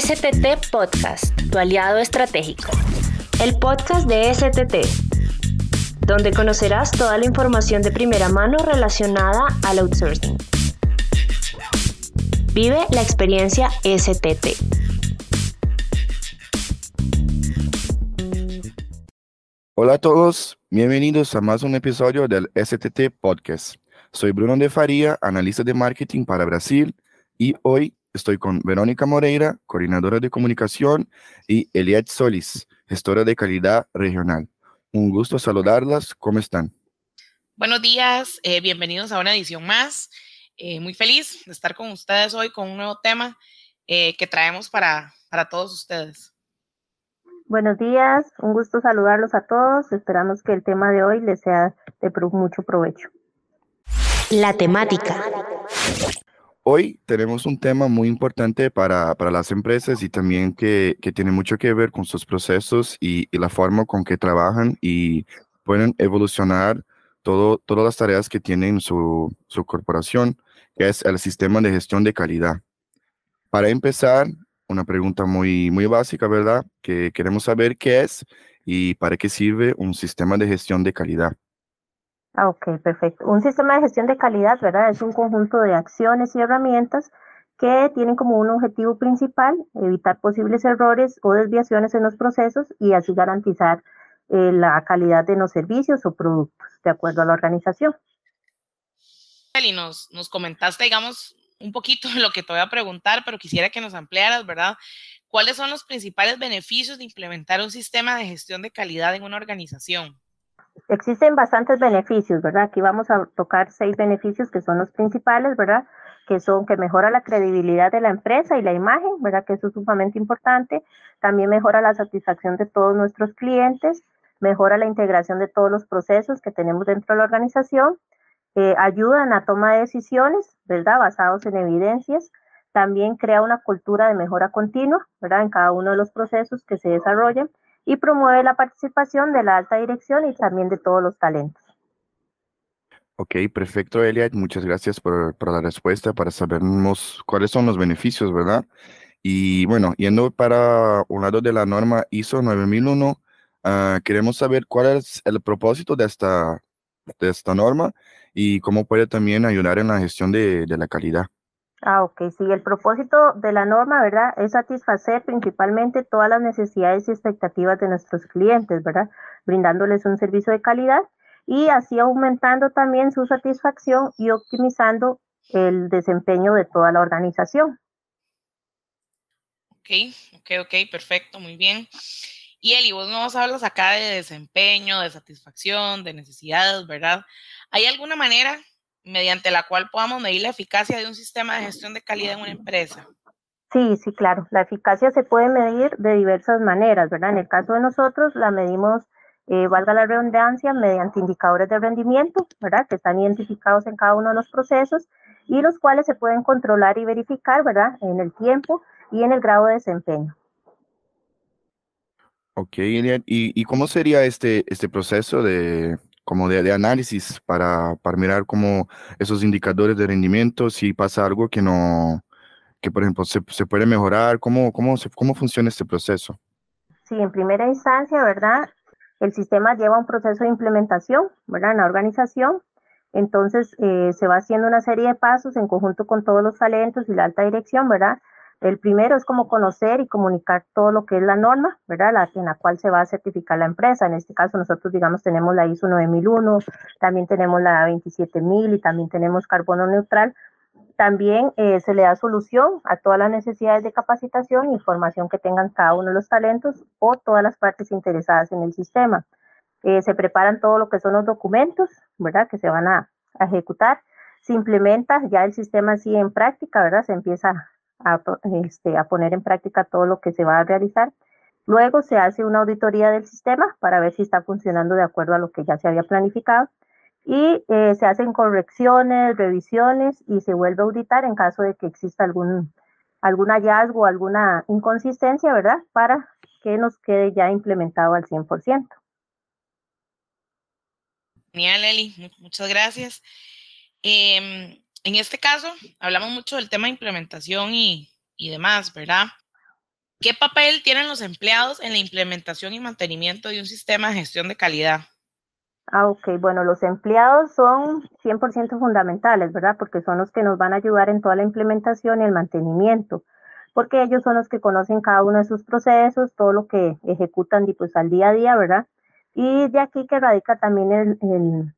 STT Podcast, tu aliado estratégico. El podcast de STT, donde conocerás toda la información de primera mano relacionada al outsourcing. Vive la experiencia STT. Hola a todos, bienvenidos a más un episodio del STT Podcast. Soy Bruno de Faría, analista de marketing para Brasil, y hoy estoy con Verónica Moreira, coordinadora de comunicación, y Eliette Solis, gestora de calidad regional. Un gusto saludarlas, ¿cómo están? Buenos días, eh, bienvenidos a una edición más. Eh, muy feliz de estar con ustedes hoy con un nuevo tema eh, que traemos para, para todos ustedes. Buenos días, un gusto saludarlos a todos. Esperamos que el tema de hoy les sea de mucho provecho. La temática. Hoy tenemos un tema muy importante para, para las empresas y también que, que, tiene mucho que ver con sus procesos y, la forma con que trabajan y pueden evolucionar todo, todas las tareas que tienen su, su corporación, que es el sistema de gestión de calidad. Para empezar, una pregunta muy, muy básica, ¿verdad? Que queremos saber qué es y para qué sirve un sistema de gestión de calidad. Ah, ok, perfecto. Un sistema de gestión de calidad, ¿verdad? Es un conjunto de acciones y herramientas que tienen como un objetivo principal evitar posibles errores o desviaciones en los procesos y así garantizar eh, la calidad de los servicios o productos de acuerdo a la organización. Y nos, comentaste, digamos, un poquito lo que te voy a preguntar, pero quisiera que nos ampliaras, ¿verdad? ¿Cuáles son los principales beneficios de implementar un sistema de gestión de calidad en una organización? Existen bastantes beneficios, ¿verdad? Aquí vamos a tocar seis beneficios que son los principales, ¿verdad? Que son que mejora la credibilidad de la empresa y la imagen, ¿verdad? Que eso es sumamente importante. También mejora la satisfacción de todos nuestros clientes, mejora la integración de todos los procesos que tenemos dentro de la organización, eh, ayudan a toma de decisiones, ¿verdad? Basados en evidencias. También crea una cultura de mejora continua, ¿verdad? En cada uno de los procesos que se desarrollan y promueve la participación de la alta dirección y también de todos los talentos. Ok, perfecto, Eliad. Muchas gracias por, por, la respuesta, para sabernos cuáles son los beneficios, ¿verdad? Y bueno, yendo para un lado de la norma ISO 9001, uh, queremos saber cuál es el propósito de esta, de esta norma y cómo puede también ayudar en la gestión de, de la calidad. Ah, ok, sí, el propósito de la norma, ¿verdad? Es satisfacer principalmente todas las necesidades y expectativas de nuestros clientes, ¿verdad? Brindándoles un servicio de calidad y así aumentando también su satisfacción y optimizando el desempeño de toda la organización. Ok, ok, ok, perfecto, muy bien. Y Eli, vos nos hablas acá de desempeño, de satisfacción, de necesidades, ¿verdad? ¿Hay alguna manera mediante la cual podamos medir la eficacia de un sistema de gestión de calidad en una empresa? Sí, sí, claro. La eficacia se puede medir de diversas maneras, ¿verdad? En el caso de nosotros la medimos, eh, valga la redundancia, mediante indicadores de rendimiento, ¿verdad? Que están identificados en cada uno de los procesos y los cuales se pueden controlar y verificar, ¿verdad? En el tiempo y en el grado de desempeño. Ok, ¿y, y cómo sería este, este proceso de, como de, análisis para, para, mirar cómo esos indicadores de rendimiento, si pasa algo que no, que por ejemplo se, se puede mejorar, cómo, cómo, se, cómo funciona este proceso. Sí, en primera instancia, ¿verdad? El sistema lleva un proceso de implementación, ¿verdad? En la organización. Entonces, eh, se va haciendo una serie de pasos en conjunto con todos los talentos y la alta dirección, ¿verdad? El primero es como conocer y comunicar todo lo que es la norma, ¿verdad? La, en la cual se va a certificar la empresa. En este caso, nosotros, digamos, tenemos la ISO 9001, también tenemos la 27000 y también tenemos carbono neutral. También eh, se le da solución a todas las necesidades de capacitación y formación que tengan cada uno de los talentos o todas las partes interesadas en el sistema. Eh, se preparan todo lo que son los documentos, ¿verdad? Que se van a, a ejecutar. Se implementa ya el sistema así en práctica, ¿verdad? Se empieza a, este, a poner en práctica todo lo que se va a realizar. Luego se hace una auditoría del sistema para ver si está funcionando de acuerdo a lo que ya se había planificado y eh, se hacen correcciones, revisiones y se vuelve a auditar en caso de que exista algún, algún hallazgo, alguna inconsistencia, ¿verdad? Para que nos quede ya implementado al 100%. Genial, Eli, muchas gracias. Eh, en este caso, hablamos mucho del tema de implementación y, y demás, ¿verdad? ¿Qué papel tienen los empleados en la implementación y mantenimiento de un sistema de gestión de calidad? Ah, ok. Bueno, los empleados son 100% fundamentales, ¿verdad? Porque son los que nos van a ayudar en toda la implementación y el mantenimiento, porque ellos son los que conocen cada uno de sus procesos, todo lo que ejecutan pues, al día a día, ¿verdad? Y de aquí que radica también el, el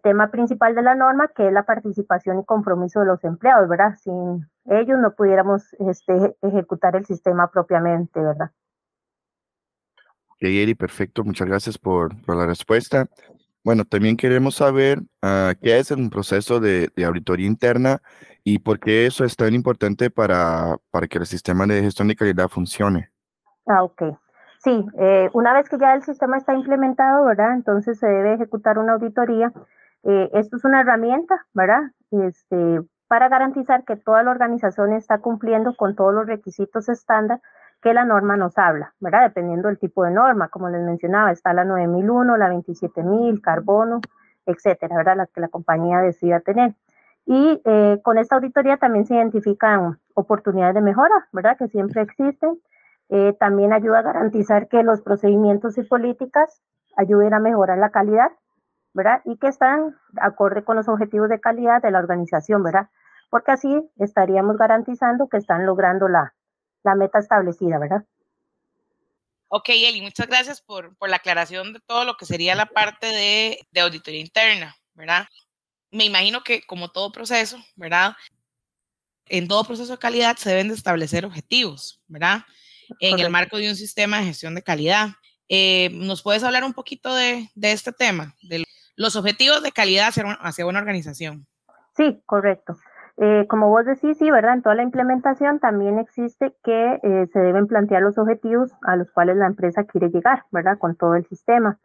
tema principal de la norma, que es la participación y compromiso de los empleados, ¿verdad? Sin ellos no pudiéramos este, ejecutar el sistema propiamente, ¿verdad? Ok, Eri, perfecto. Muchas gracias por, por la respuesta. Bueno, también queremos saber uh, qué es un proceso de, de, auditoría interna y por qué eso es tan importante para, para que el sistema de gestión de calidad funcione. Ah, ok. Sí, eh, una vez que ya el sistema está implementado, ¿verdad? Entonces se debe ejecutar una auditoría. Eh, esto es una herramienta, ¿verdad? Este, para garantizar que toda la organización está cumpliendo con todos los requisitos estándar que la norma nos habla, ¿verdad? Dependiendo del tipo de norma, como les mencionaba, está la 9001, la 27000, carbono, etcétera, ¿verdad? La que la compañía decida tener. Y eh, con esta auditoría también se identifican oportunidades de mejora, ¿verdad? Que siempre existen eh, también ayuda a garantizar que los procedimientos y políticas ayuden a mejorar la calidad, ¿verdad? Y que están acorde con los objetivos de calidad de la organización, ¿verdad? Porque así estaríamos garantizando que están logrando la, la meta establecida, ¿verdad? Ok, Eli, muchas gracias por, por, la aclaración de todo lo que sería la parte de, de auditoría interna, ¿verdad? Me imagino que como todo proceso, ¿verdad? En todo proceso de calidad se deben de establecer objetivos, ¿verdad? En el marco de un sistema de gestión de calidad. Eh, ¿Nos puedes hablar un poquito de, de, este tema, de los objetivos de calidad hacia una, hacia una organización? Sí, correcto. Eh, como vos decís, sí, ¿verdad? En toda la implementación también existe que eh, se deben plantear los objetivos a los cuales la empresa quiere llegar, ¿verdad? Con todo el sistema.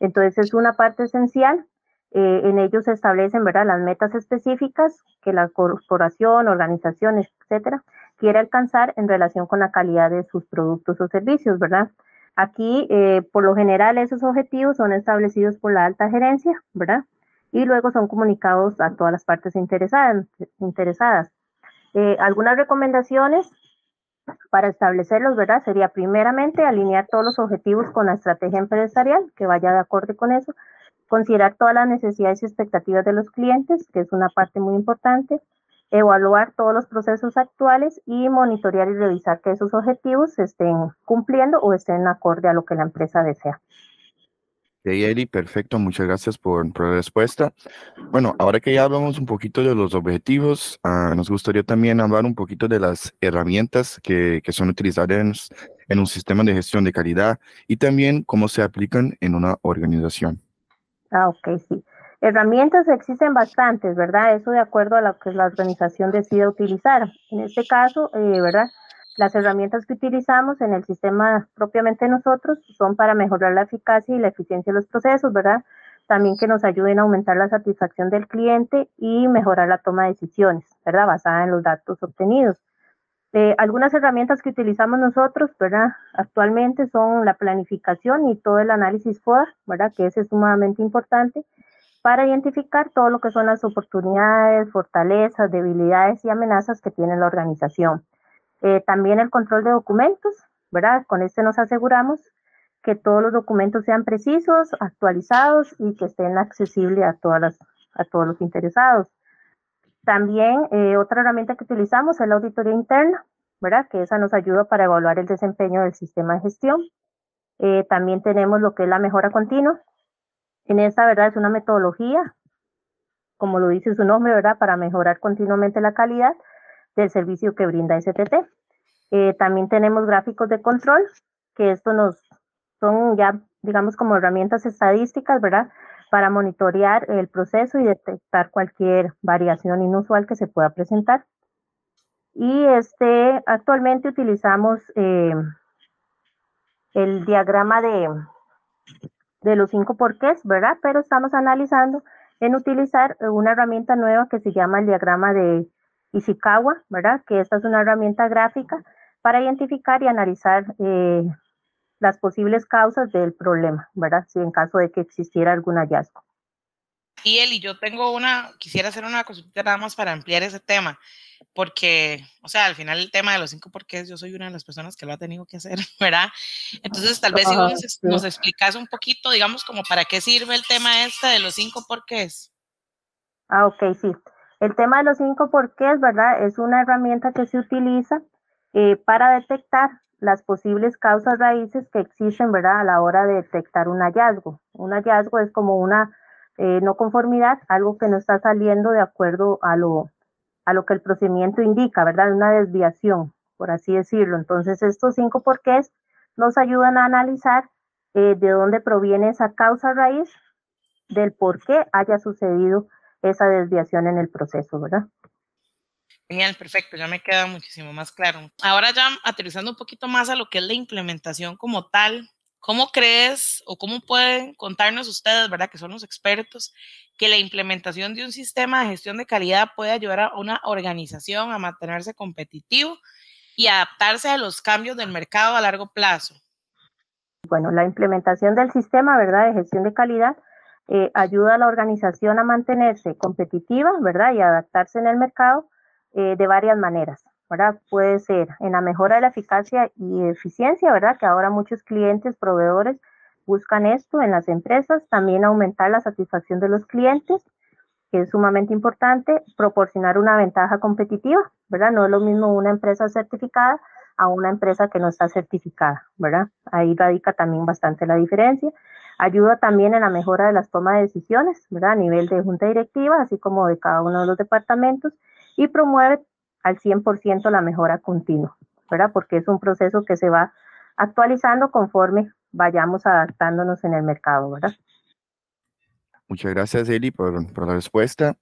Entonces es una parte esencial. Eh, en ellos se establecen, ¿verdad? Las metas específicas que la corporación, organización, etcétera, quiere alcanzar en relación con la calidad de sus productos o servicios, ¿verdad? Aquí, eh, por lo general, esos objetivos son establecidos por la alta gerencia, ¿verdad? Y luego son comunicados a todas las partes interesadas. Eh, algunas recomendaciones para establecerlos, ¿verdad? Sería primeramente alinear todos los objetivos con la estrategia empresarial, que vaya de acuerdo con eso, considerar todas las necesidades y expectativas de los clientes, que es una parte muy importante, evaluar todos los procesos actuales y monitorear y revisar que esos objetivos se estén cumpliendo o estén acorde a lo que la empresa desea. Okay, Eli, perfecto, muchas gracias por, por, la respuesta. Bueno, ahora que ya hablamos un poquito de los objetivos, uh, nos gustaría también hablar un poquito de las herramientas que, que son utilizadas en, en un sistema de gestión de calidad y también cómo se aplican en una organización. Ah, ok, sí. Herramientas existen bastantes, ¿verdad? Eso de acuerdo a lo que la organización decide utilizar. En este caso, eh, ¿verdad? Las herramientas que utilizamos en el sistema propiamente nosotros son para mejorar la eficacia y la eficiencia de los procesos, ¿verdad? También que nos ayuden a aumentar la satisfacción del cliente y mejorar la toma de decisiones, ¿verdad? Basada en los datos obtenidos. Eh, algunas herramientas que utilizamos nosotros, ¿verdad? Actualmente son la planificación y todo el análisis FODA, ¿verdad? Que ese es sumamente importante para identificar todo lo que son las oportunidades, fortalezas, debilidades y amenazas que tiene la organización. Eh, también el control de documentos, ¿verdad? Con este nos aseguramos que todos los documentos sean precisos, actualizados y que estén accesibles a, todas las, a todos los interesados. También eh, otra herramienta que utilizamos es la auditoría interna, ¿verdad? Que esa nos ayuda para evaluar el desempeño del sistema de gestión. Eh, también tenemos lo que es la mejora continua, en esta, ¿verdad? Es una metodología, como lo dice su nombre, ¿verdad? Para mejorar continuamente la calidad del servicio que brinda STT. Eh, también tenemos gráficos de control, que esto nos son ya, digamos, como herramientas estadísticas, ¿verdad? Para monitorear el proceso y detectar cualquier variación inusual que se pueda presentar. Y este, actualmente utilizamos eh, el diagrama de, de los cinco porqués, ¿verdad? Pero estamos analizando en utilizar eh, una herramienta nueva que se llama el diagrama de Ishikawa, ¿verdad? Que esta es una herramienta gráfica para identificar y analizar eh, las posibles causas del problema, ¿verdad? Si en caso de que existiera algún hallazgo. Y Eli, yo tengo una, quisiera hacer una consulta nada más para ampliar ese tema, porque, o sea, al final el tema de los cinco porqués, yo soy una de las personas que lo ha tenido que hacer, ¿verdad? Entonces, tal vez si vos nos, nos explicas un poquito, digamos, como para qué sirve el tema este de los cinco porqués. Ah, ok, sí. El tema de los cinco porqués, ¿verdad? Es una herramienta que se utiliza eh, para detectar las posibles causas raíces que existen, ¿verdad? A la hora de detectar un hallazgo. Un hallazgo es como una eh, no conformidad, algo que no está saliendo de acuerdo a lo, a lo que el procedimiento indica, ¿verdad? Una desviación, por así decirlo. Entonces, estos cinco porqués nos ayudan a analizar eh, de dónde proviene esa causa raíz del por qué haya sucedido esa desviación en el proceso, ¿verdad? Genial, perfecto, ya me queda muchísimo más claro. Ahora ya aterrizando un poquito más a lo que es la implementación como tal, ¿cómo crees o cómo pueden contarnos ustedes, verdad, que son los expertos, que la implementación de un sistema de gestión de calidad puede ayudar a una organización a mantenerse competitivo y adaptarse a los cambios del mercado a largo plazo? Bueno, la implementación del sistema, ¿verdad?, de gestión de calidad eh, ayuda a la organización a mantenerse competitiva, ¿verdad? Y adaptarse en el mercado eh, de varias maneras, ¿verdad? Puede ser en la mejora de la eficacia y eficiencia, ¿verdad? Que ahora muchos clientes, proveedores buscan esto en las empresas, también aumentar la satisfacción de los clientes, que es sumamente importante, proporcionar una ventaja competitiva, ¿verdad? No es lo mismo una empresa certificada a una empresa que no está certificada, ¿verdad? Ahí radica también bastante la diferencia. Ayuda también en la mejora de las tomas de decisiones, ¿verdad? A nivel de junta directiva, así como de cada uno de los departamentos, y promueve al 100% la mejora continua, ¿verdad? Porque es un proceso que se va actualizando conforme vayamos adaptándonos en el mercado, ¿verdad? Muchas gracias, Eli, por, la respuesta.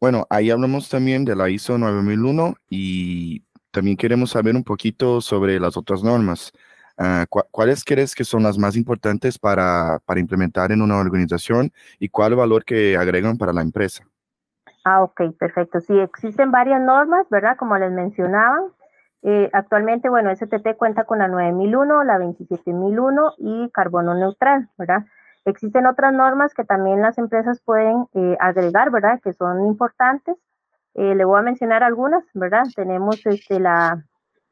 Bueno, ahí hablamos también de la ISO 9001 y también queremos saber un poquito sobre las otras normas. Ah, ¿Cuáles crees que son las más importantes para, implementar en una organización y cuál valor que agregan para la empresa? Ah, ok, perfecto. Sí, existen varias normas, ¿verdad? Como les mencionaba. Eh, actualmente, bueno, STT cuenta con la 9001, la 27001 y carbono neutral, ¿verdad? Existen otras normas que también las empresas pueden eh, agregar, ¿verdad? Que son importantes. Eh, le voy a mencionar algunas, ¿verdad? Tenemos este, la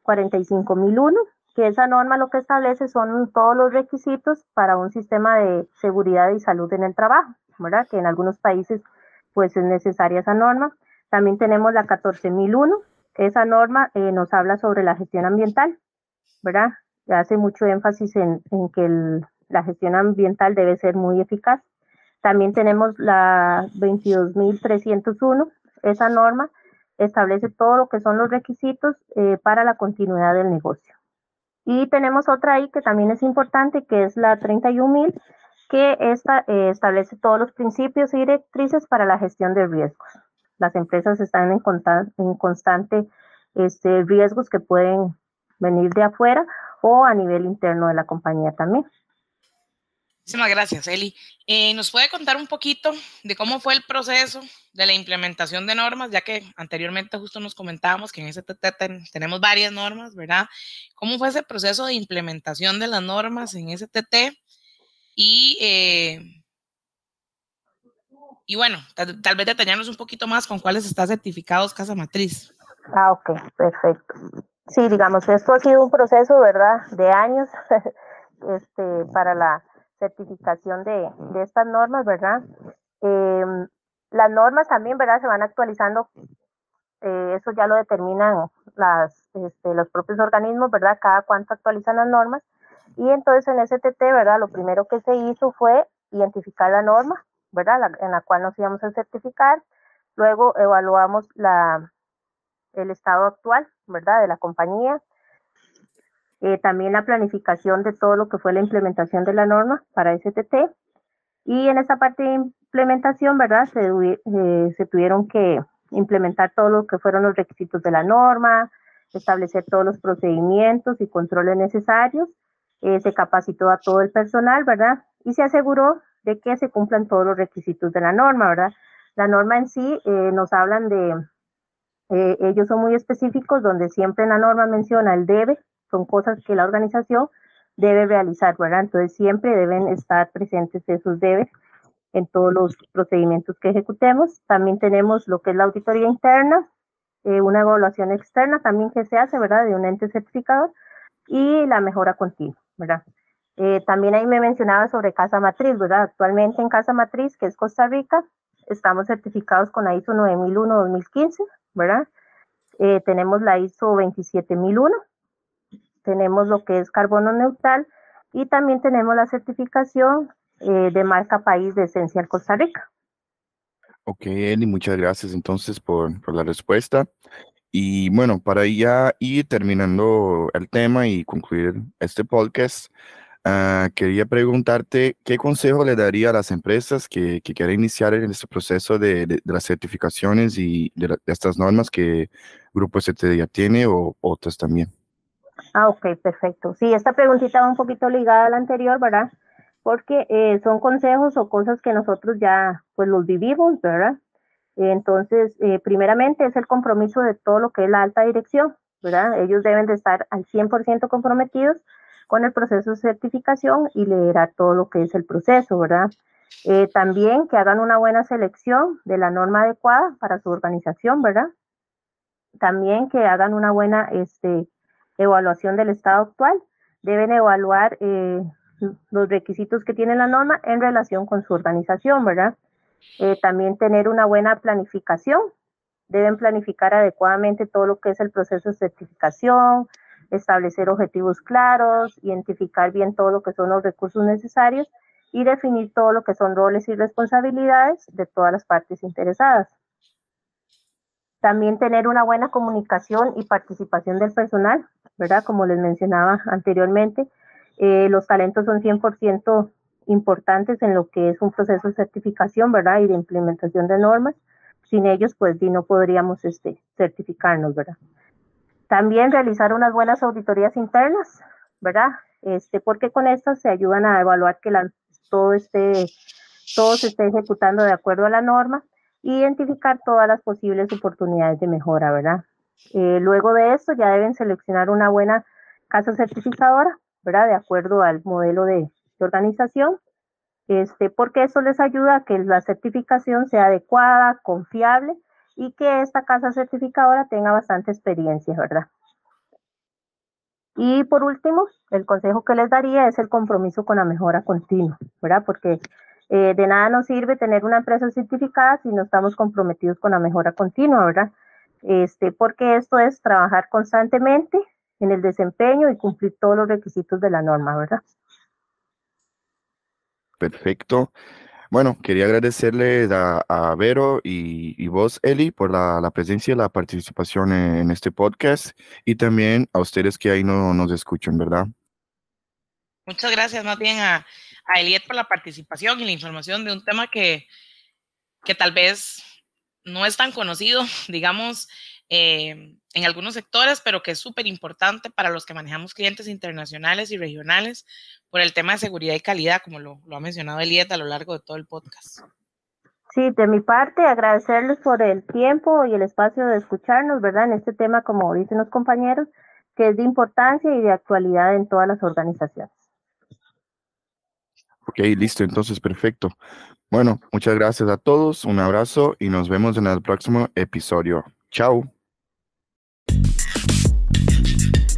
45001, que esa norma lo que establece son todos los requisitos para un sistema de seguridad y salud en el trabajo, ¿verdad? Que en algunos países pues es necesaria esa norma. También tenemos la 14001, esa norma eh, nos habla sobre la gestión ambiental, ¿verdad? Hace mucho énfasis en, que la gestión ambiental debe ser muy eficaz. También tenemos la 22301, esa norma establece todo lo que son los requisitos eh, para la continuidad del negocio. Y tenemos otra ahí que también es importante, que es la 31000, que esta, eh, establece todos los principios y directrices para la gestión de riesgos. Las empresas están en, en constante este, riesgos que pueden venir de afuera o a nivel interno de la compañía también. Muchísimas gracias, Eli. Eh, ¿Nos puede contar un poquito de cómo fue el proceso de la implementación de normas, ya que anteriormente justo nos comentábamos que en STT tenemos varias normas, ¿verdad? ¿Cómo fue ese proceso de implementación de las normas en STT? Y, eh, y bueno, tal, vez detallarnos un poquito más con cuáles están certificados Casa Matriz. Ah, ok, perfecto. Sí, digamos, esto ha sido un proceso, ¿verdad?, de años este, para la certificación de, de estas normas, ¿verdad? Em, las normas también, ¿verdad? Se van actualizando, eh, eso ya lo determinan las, este, los propios organismos, ¿verdad? Cada cuánto actualizan las normas. Y entonces en STT, ¿verdad? Lo primero que se hizo fue identificar la norma, ¿verdad? en la cual nos íbamos a certificar. Luego evaluamos la, el estado actual, ¿verdad? De la compañía, eh, también la planificación de todo lo que fue la implementación de la norma para STT. Y en esa parte de implementación, ¿verdad? Se, eh, se tuvieron que implementar todo lo que fueron los requisitos de la norma, establecer todos los procedimientos y controles necesarios. Eh, se capacitó a todo el personal, ¿verdad? Y se aseguró de que se cumplan todos los requisitos de la norma, ¿verdad? La norma en sí nos hablan de, ellos son muy específicos, donde siempre en la norma menciona el debe, son cosas que la organización debe realizar, ¿verdad? Entonces siempre deben estar presentes esos debes en todos los procedimientos que ejecutemos. También tenemos lo que es la auditoría interna, eh, una evaluación externa también que se hace, ¿verdad? De un ente certificador y la mejora continua, Eh, también ahí me mencionaba sobre Casa Matriz, ¿verdad? Actualmente en Casa Matriz, que es Costa Rica, estamos certificados con la ISO 9001-2015, ¿verdad? Eh, tenemos la ISO 27001, tenemos lo que es carbono neutral y también tenemos la certificación eh, de marca país de Esencial Costa Rica. Ok, Eli, muchas gracias entonces por la respuesta. Y bueno, para ya ir terminando el tema y concluir este podcast, uh, quería preguntarte qué consejo le daría a las empresas que, que quieren iniciar en este proceso de, de, las certificaciones y de, estas normas que Grupo ST ya tiene o otras también. Ah, ok, perfecto. Sí, esta preguntita va un poquito ligada a la anterior, ¿verdad? Porque eh, son consejos o cosas que nosotros ya pues los vivimos, ¿verdad? Entonces, eh, primeramente es el compromiso de todo lo que es la alta dirección, ¿verdad? Ellos deben de estar al 100% comprometidos con el proceso de certificación y leer todo lo que es el proceso, ¿verdad? Eh, también que hagan una buena selección de la norma adecuada para su organización, ¿verdad? También que hagan una buena este, evaluación del estado actual. Deben evaluar eh, los requisitos que tiene la norma en relación con su organización, ¿verdad? Eh, también tener una buena planificación. Deben planificar adecuadamente todo lo que es el proceso de certificación, establecer objetivos claros, identificar bien todo lo que son los recursos necesarios y definir todo lo que son roles y responsabilidades de todas las partes interesadas. También tener una buena comunicación y participación del personal, ¿verdad? Como les mencionaba anteriormente, eh, los talentos son 100% importantes en lo que es un proceso de certificación, ¿verdad? Y de implementación de normas. Sin ellos, pues, no podríamos este, certificarnos, ¿verdad? También realizar unas buenas auditorías internas, ¿verdad? Este, porque con estas se ayudan a evaluar que la, todo, esté, todo se esté ejecutando de acuerdo a la norma identificar todas las posibles oportunidades de mejora, ¿verdad? Eh, luego de esto ya deben seleccionar una buena casa certificadora, ¿verdad? De acuerdo al modelo de, organización, este, porque eso les ayuda a que la certificación sea adecuada, confiable y que esta casa certificadora tenga bastante experiencia, ¿verdad? Y por último, el consejo que les daría es el compromiso con la mejora continua, ¿verdad? Porque eh, de nada nos sirve tener una empresa certificada si no estamos comprometidos con la mejora continua, ¿verdad? Este, porque esto es trabajar constantemente en el desempeño y cumplir todos los requisitos de la norma, ¿verdad? Perfecto. Bueno, quería agradecerle a, Vero y, vos, Eli, por la, presencia y la participación en, en, este podcast y también a ustedes que ahí no nos escuchan, ¿verdad? Muchas gracias más bien a, a Eliet por la participación y la información de un tema que, que tal vez no es tan conocido, digamos, eh, en algunos sectores, pero que es súper importante para los que manejamos clientes internacionales y regionales por el tema de seguridad y calidad, como lo, lo ha mencionado Eliet a lo largo de todo el podcast. Sí, de mi parte, agradecerles por el tiempo y el espacio de escucharnos, ¿verdad? En este tema, como dicen los compañeros, que es de importancia y de actualidad en todas las organizaciones. Ok, listo, entonces perfecto. Bueno, muchas gracias a todos, un abrazo y nos vemos en el próximo episodio. Chao.